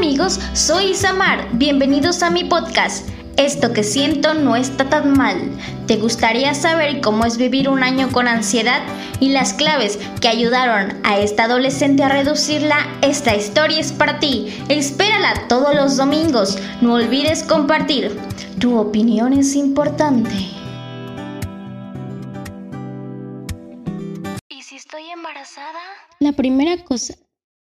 amigos, soy Isamar. Bienvenidos a mi podcast. Esto que siento no está tan mal. ¿Te gustaría saber cómo es vivir un año con ansiedad y las claves que ayudaron a esta adolescente a reducirla? Esta historia es para ti. Espérala todos los domingos. No olvides compartir. Tu opinión es importante. ¿Y si estoy embarazada? La primera cosa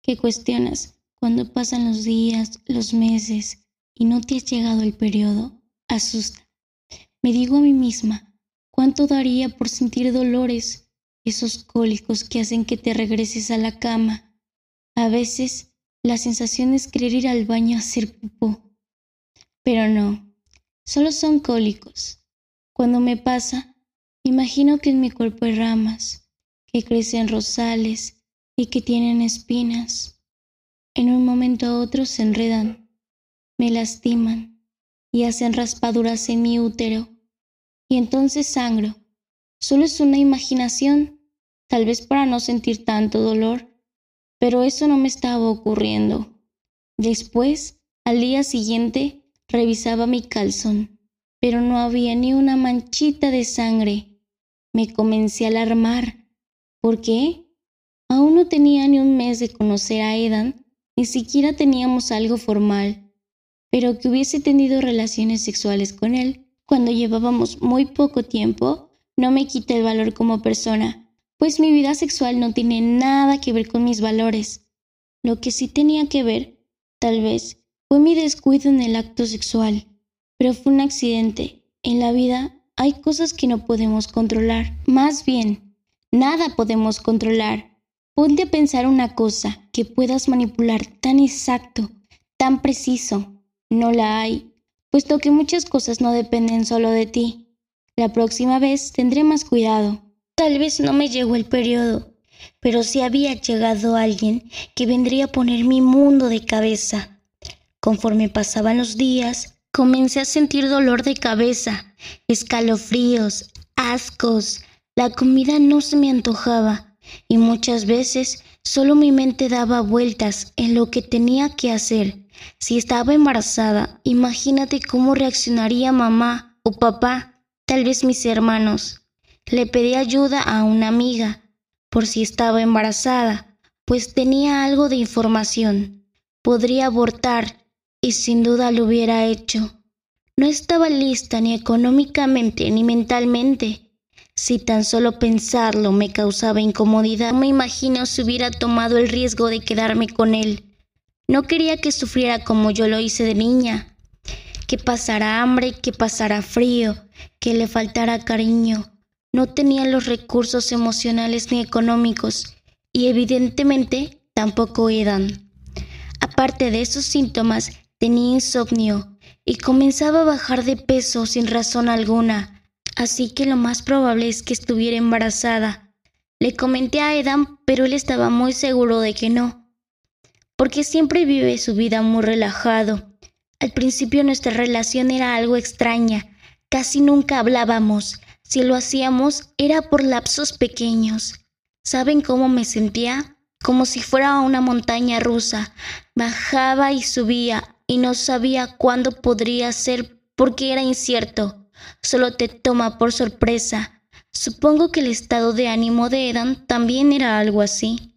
que cuestionas cuando pasan los días, los meses y no te has llegado el periodo, asusta. Me digo a mí misma, ¿cuánto daría por sentir dolores, esos cólicos que hacen que te regreses a la cama? A veces la sensación es querer ir al baño a hacer pupó. Pero no, solo son cólicos. Cuando me pasa, imagino que en mi cuerpo hay ramas, que crecen rosales y que tienen espinas en un momento a otro se enredan, me lastiman y hacen raspaduras en mi útero. Y entonces sangro. Solo es una imaginación, tal vez para no sentir tanto dolor, pero eso no me estaba ocurriendo. Después, al día siguiente, revisaba mi calzón, pero no había ni una manchita de sangre. Me comencé a alarmar. ¿Por qué? Aún no tenía ni un mes de conocer a Edan ni siquiera teníamos algo formal, pero que hubiese tenido relaciones sexuales con él cuando llevábamos muy poco tiempo, no me quita el valor como persona, pues mi vida sexual no tiene nada que ver con mis valores. Lo que sí tenía que ver, tal vez, fue mi descuido en el acto sexual, pero fue un accidente. En la vida hay cosas que no podemos controlar, más bien, nada podemos controlar. Ponte a pensar una cosa que puedas manipular tan exacto, tan preciso. No la hay, puesto que muchas cosas no dependen solo de ti. La próxima vez tendré más cuidado. Tal vez no me llegó el periodo, pero si había llegado alguien que vendría a poner mi mundo de cabeza. Conforme pasaban los días, comencé a sentir dolor de cabeza, escalofríos, ascos. La comida no se me antojaba y muchas veces solo mi mente daba vueltas en lo que tenía que hacer. Si estaba embarazada, imagínate cómo reaccionaría mamá o papá, tal vez mis hermanos. Le pedí ayuda a una amiga por si estaba embarazada, pues tenía algo de información. Podría abortar y sin duda lo hubiera hecho. No estaba lista ni económicamente ni mentalmente si tan solo pensarlo me causaba incomodidad, no me imagino si hubiera tomado el riesgo de quedarme con él. No quería que sufriera como yo lo hice de niña, que pasara hambre, que pasara frío, que le faltara cariño. No tenía los recursos emocionales ni económicos y evidentemente tampoco Edan. Aparte de esos síntomas, tenía insomnio y comenzaba a bajar de peso sin razón alguna así que lo más probable es que estuviera embarazada. Le comenté a Edan, pero él estaba muy seguro de que no, porque siempre vive su vida muy relajado. Al principio nuestra relación era algo extraña, casi nunca hablábamos, si lo hacíamos era por lapsos pequeños. ¿Saben cómo me sentía? Como si fuera una montaña rusa. Bajaba y subía y no sabía cuándo podría ser porque era incierto solo te toma por sorpresa. Supongo que el estado de ánimo de Edan también era algo así.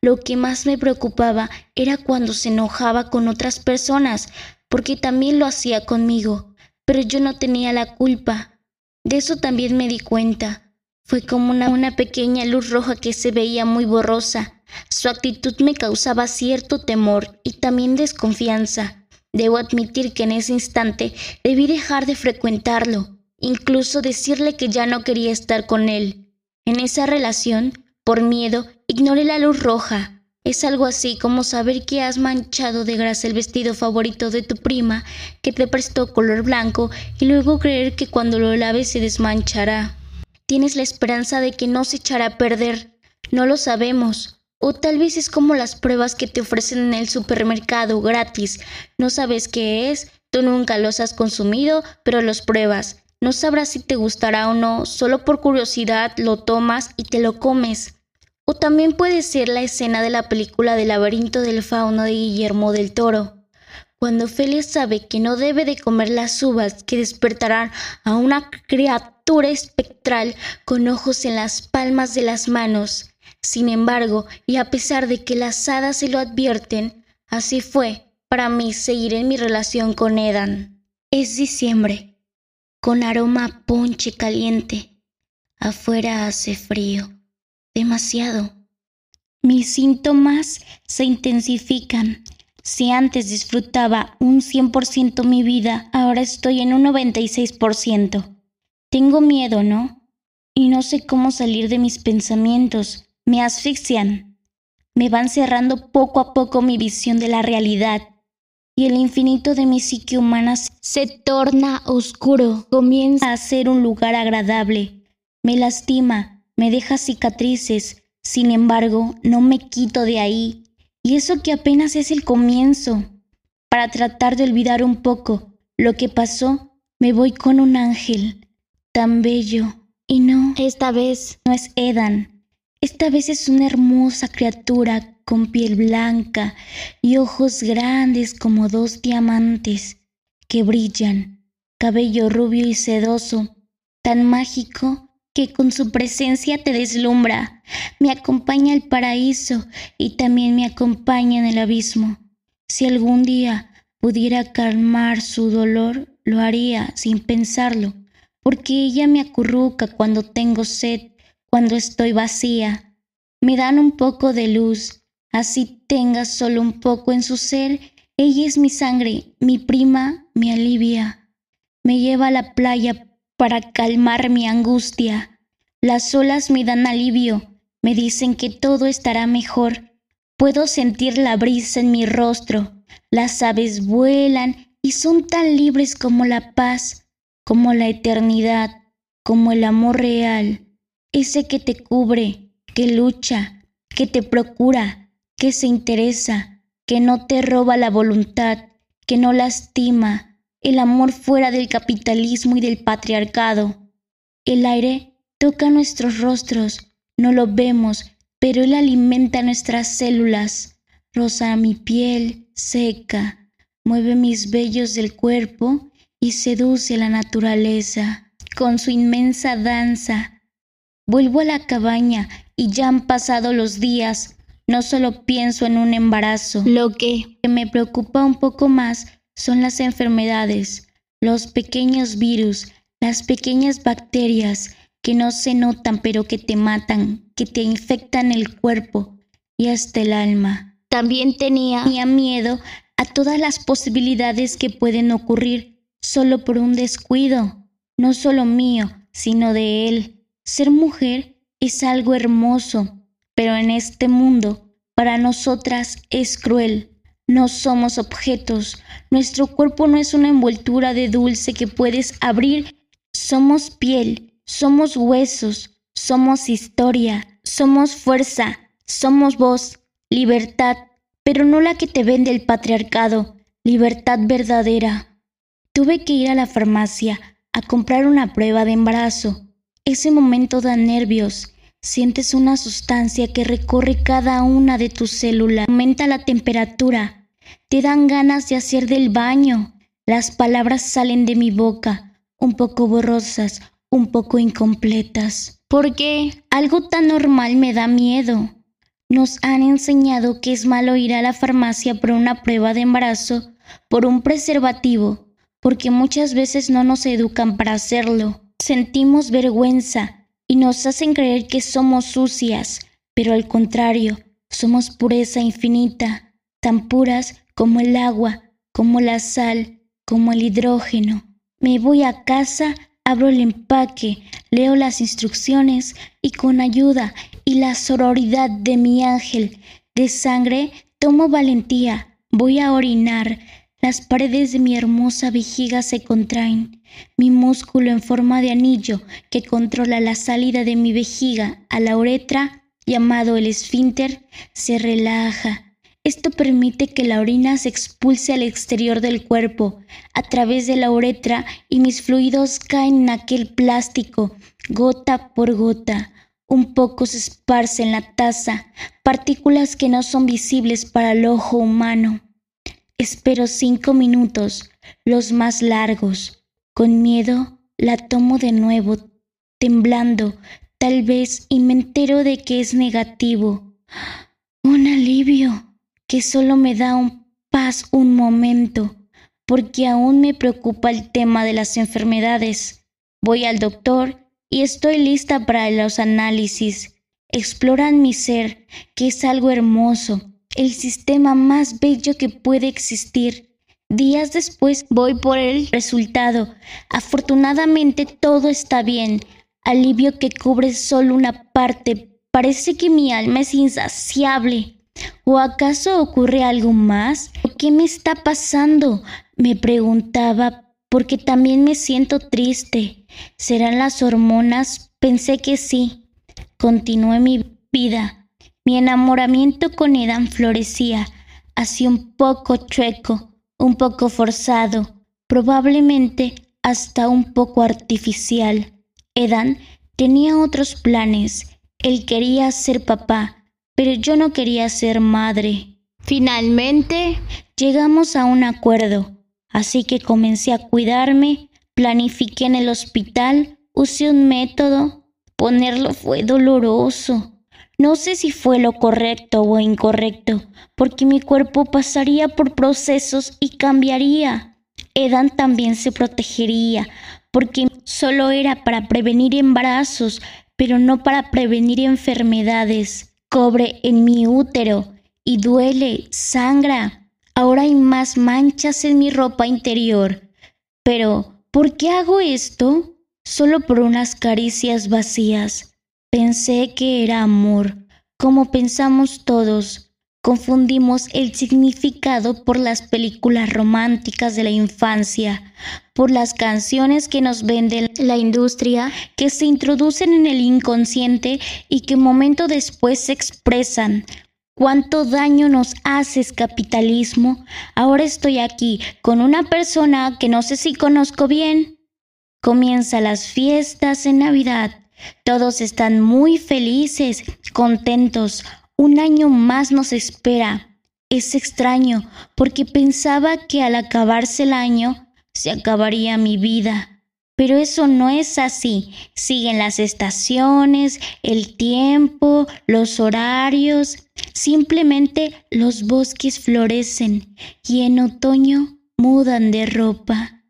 Lo que más me preocupaba era cuando se enojaba con otras personas, porque también lo hacía conmigo, pero yo no tenía la culpa. De eso también me di cuenta. Fue como una, una pequeña luz roja que se veía muy borrosa. Su actitud me causaba cierto temor y también desconfianza. Debo admitir que en ese instante debí dejar de frecuentarlo, incluso decirle que ya no quería estar con él. En esa relación, por miedo, ignoré la luz roja. Es algo así como saber que has manchado de grasa el vestido favorito de tu prima, que te prestó color blanco, y luego creer que cuando lo laves se desmanchará. Tienes la esperanza de que no se echará a perder. No lo sabemos. O tal vez es como las pruebas que te ofrecen en el supermercado gratis. No sabes qué es, tú nunca los has consumido, pero los pruebas. No sabrás si te gustará o no, solo por curiosidad lo tomas y te lo comes. O también puede ser la escena de la película del laberinto del fauno de Guillermo del Toro. Cuando Ofelia sabe que no debe de comer las uvas que despertarán a una criatura espectral con ojos en las palmas de las manos. Sin embargo, y a pesar de que las hadas se lo advierten, así fue para mí seguir en mi relación con Edan. Es diciembre, con aroma a ponche caliente. Afuera hace frío, demasiado. Mis síntomas se intensifican. Si antes disfrutaba un 100% mi vida, ahora estoy en un 96%. Tengo miedo, ¿no? Y no sé cómo salir de mis pensamientos. Me asfixian. Me van cerrando poco a poco mi visión de la realidad. Y el infinito de mi psique humana se torna oscuro. Comienza a ser un lugar agradable. Me lastima, me deja cicatrices, sin embargo, no me quito de ahí, y eso que apenas es el comienzo. Para tratar de olvidar un poco lo que pasó, me voy con un ángel tan bello. Y no, esta vez no es Edan. Esta vez es una hermosa criatura con piel blanca y ojos grandes como dos diamantes que brillan, cabello rubio y sedoso, tan mágico que con su presencia te deslumbra. Me acompaña al paraíso y también me acompaña en el abismo. Si algún día pudiera calmar su dolor, lo haría sin pensarlo, porque ella me acurruca cuando tengo sed, cuando estoy vacía. Me dan un poco de luz, así tenga solo un poco en su ser. Ella es mi sangre, mi prima, me alivia. Me lleva a la playa para calmar mi angustia. Las olas me dan alivio, me dicen que todo estará mejor. Puedo sentir la brisa en mi rostro. Las aves vuelan y son tan libres como la paz, como la eternidad, como el amor real, ese que te cubre, que lucha, que te procura, que se interesa, que no te roba la voluntad, que no lastima, el amor fuera del capitalismo y del patriarcado. El aire toca nuestros rostros, no lo vemos, pero él alimenta nuestras células, roza mi piel seca, mueve mis vellos del cuerpo y seduce la naturaleza con su inmensa danza. Vuelvo a la cabaña y ya han pasado los días. No solo pienso en un embarazo. Lo que me preocupa un poco más son las enfermedades, los pequeños virus, las pequeñas bacterias que no se notan pero que te matan, que te infectan el cuerpo y hasta el alma. También tenía, miedo a todas las posibilidades que pueden ocurrir solo por un descuido, no solo mío, sino de él. Ser mujer es algo hermoso, pero en este mundo para nosotras es cruel. No somos objetos. Nuestro cuerpo no es una envoltura de dulce que puedes abrir. Somos piel, somos huesos, somos historia, somos fuerza, somos voz, libertad, pero no la que te vende el patriarcado, libertad verdadera. Tuve que ir a la farmacia a comprar una prueba de embarazo. Ese momento da nervios. Sientes una sustancia que recorre cada una de tus células, aumenta la temperatura, te dan ganas de hacer del baño. Las palabras salen de mi boca, un poco borrosas, un poco incompletas. Porque algo tan normal me da miedo. Nos han enseñado que es malo ir a la farmacia por una prueba de embarazo, por un preservativo, porque muchas veces no nos educan para hacerlo. Sentimos vergüenza y nos hacen creer que somos sucias, pero al contrario, somos pureza infinita tan puras como el agua, como la sal, como el hidrógeno. Me voy a casa, abro el empaque, leo las instrucciones y con ayuda y la sororidad de mi ángel de sangre tomo valentía, voy a orinar. Las paredes de mi hermosa vejiga se contraen. Mi músculo en forma de anillo que controla la salida de mi vejiga a la uretra, llamado el esfínter, se relaja esto permite que la orina se expulse al exterior del cuerpo a través de la uretra y mis fluidos caen en aquel plástico, gota por gota. Un poco se esparce en la taza, partículas que no son visibles para el ojo humano. Espero cinco minutos, los más largos. Con miedo la tomo de nuevo, temblando, tal vez, y me entero de que es negativo. Un alivio que solo me da un paz un momento, porque aún me preocupa el tema de las enfermedades. Voy al doctor y estoy lista para los análisis. Exploran mi ser, que es algo hermoso, el sistema más bello que puede existir. Días después voy por el resultado. Afortunadamente todo está bien. Alivio que cubre solo una parte. Parece que mi alma es insaciable. ¿O acaso ocurre algo más? ¿Qué me está pasando? Me preguntaba porque también me siento triste. ¿Serán las hormonas? Pensé que sí. Continué mi vida. Mi enamoramiento con Edan florecía, así un poco chueco, un poco forzado, probablemente hasta un poco artificial. Edan tenía otros planes. Él quería ser papá, pero yo no quería ser madre. Finalmente llegamos a un acuerdo. Así que comencé a cuidarme, planifiqué en el hospital, usé un método. Ponerlo fue doloroso. No sé si fue lo correcto o incorrecto, porque mi cuerpo pasaría por procesos y cambiaría. Edan también se protegería, porque solo era para prevenir embarazos, pero no para prevenir enfermedades. Cobre en mi útero y duele, sangra, Ahora hay más manchas en mi ropa interior. Pero, ¿por qué hago esto? Solo por unas caricias vacías. Pensé que era amor, como pensamos todos. Confundimos el significado por las películas románticas de la infancia, por las canciones que nos vende la industria, que se introducen en el inconsciente y que momento después se expresan, cuánto daño nos haces capitalismo. Ahora estoy aquí con una persona que no sé si conozco bien. Comienza las fiestas en Navidad. Todos están muy felices, contentos. Un año más nos espera. Es extraño porque pensaba que al acabarse el año se acabaría mi vida. Pero eso no es así. Siguen las estaciones, el tiempo, los horarios. Simplemente los bosques florecen y en otoño mudan de ropa.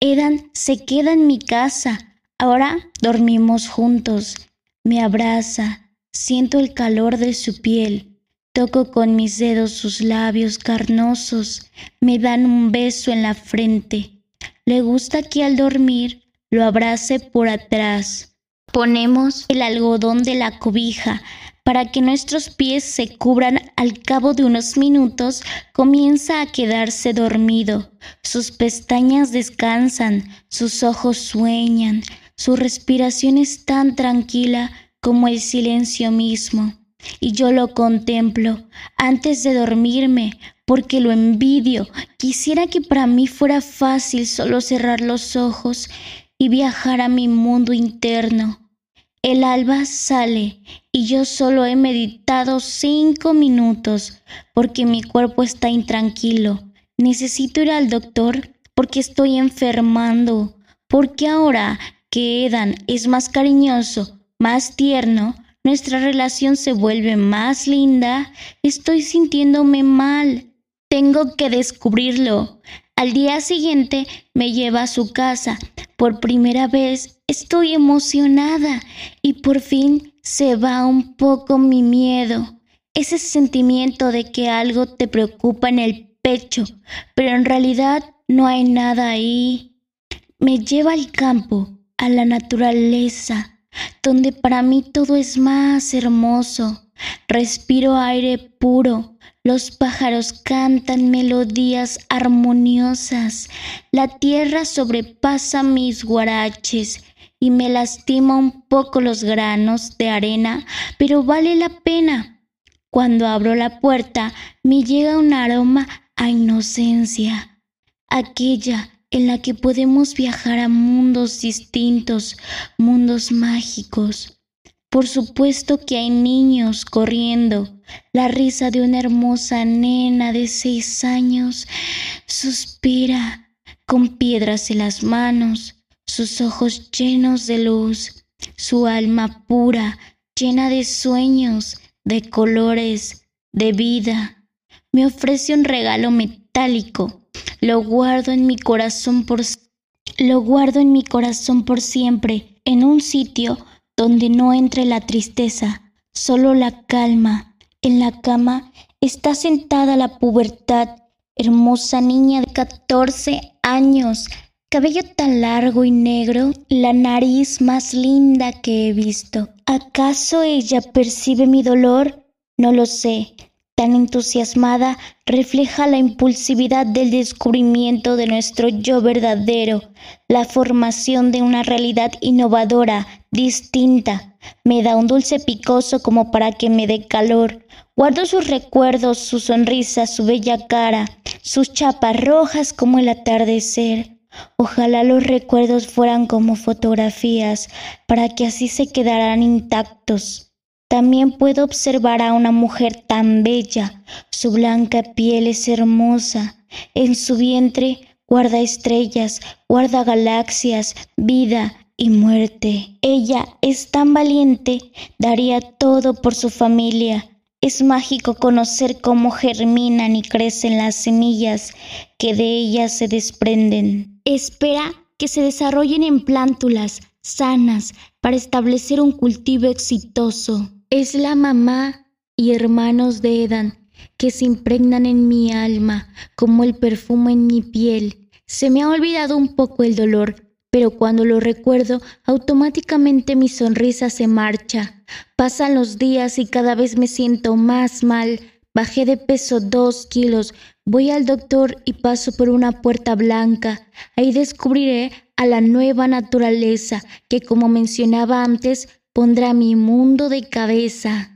Edan se queda en mi casa. Ahora dormimos juntos. Me abraza. Siento el calor de su piel. Toco con mis dedos sus labios carnosos. Me dan un beso en la frente. Le gusta que al dormir lo abrace por atrás. Ponemos el algodón de la cobija para que nuestros pies se cubran al cabo de unos minutos, comienza a quedarse dormido. Sus pestañas descansan, sus ojos sueñan, su respiración es tan tranquila como el silencio mismo. Y yo lo contemplo antes de dormirme, porque lo envidio. Quisiera que para mí fuera fácil solo cerrar los ojos y viajar a mi mundo interno. El alba sale y yo solo he meditado cinco minutos porque mi cuerpo está intranquilo. Necesito ir al doctor porque estoy enfermando. Porque ahora que Edan es más cariñoso, más tierno, nuestra relación se vuelve más linda. Estoy sintiéndome mal. Tengo que descubrirlo. Al día siguiente me lleva a su casa. Por primera vez estoy emocionada y por fin se va un poco mi miedo. Ese sentimiento de que algo te preocupa en el pecho, pero en realidad no hay nada ahí. Me lleva al campo, a la naturaleza, donde para mí todo es más hermoso. Respiro aire puro, los pájaros cantan melodías armoniosas. La tierra sobrepasa mis guaraches y me lastima un poco los granos de arena, pero vale la pena. Cuando abro la puerta me llega un aroma a inocencia, aquella en la que podemos viajar a mundos distintos, mundos mágicos. Por supuesto que hay niños corriendo. La risa de una hermosa nena de seis años suspira con piedras en las manos, sus ojos llenos de luz, su alma pura, llena de sueños, de colores, de vida. Me ofrece un regalo metálico. Lo guardo en mi corazón por lo guardo en mi corazón por siempre, en un sitio donde no entre la tristeza, solo la calma. En la cama está sentada la pubertad, hermosa niña de 14 años, cabello tan largo y negro, la nariz más linda que he visto. ¿Acaso ella percibe mi dolor? No lo sé. Tan entusiasmada refleja la impulsividad del descubrimiento de nuestro yo verdadero, la formación de una realidad innovadora, distinta. Me da un dulce picoso como para que me dé calor. Guardo sus recuerdos, su sonrisa, su bella cara, sus chapas rojas como el atardecer. Ojalá los recuerdos fueran como fotografías, para que así se quedaran intactos. También puedo observar a una mujer tan bella. Su blanca piel es hermosa. En su vientre guarda estrellas, guarda galaxias, vida y muerte. Ella es tan valiente, daría todo por su familia. Es mágico conocer cómo germinan y crecen las semillas que de ellas se desprenden. Espera que se desarrollen en plántulas sanas para establecer un cultivo exitoso. Es la mamá y hermanos de Edan que se impregnan en mi alma como el perfume en mi piel. Se me ha olvidado un poco el dolor, pero cuando lo recuerdo, automáticamente mi sonrisa se marcha. Pasan los días y cada vez me siento más mal. Bajé de peso dos kilos. Voy al doctor y paso por una puerta blanca. Ahí descubriré a la nueva naturaleza que, como mencionaba antes, pondrá mi mundo de cabeza.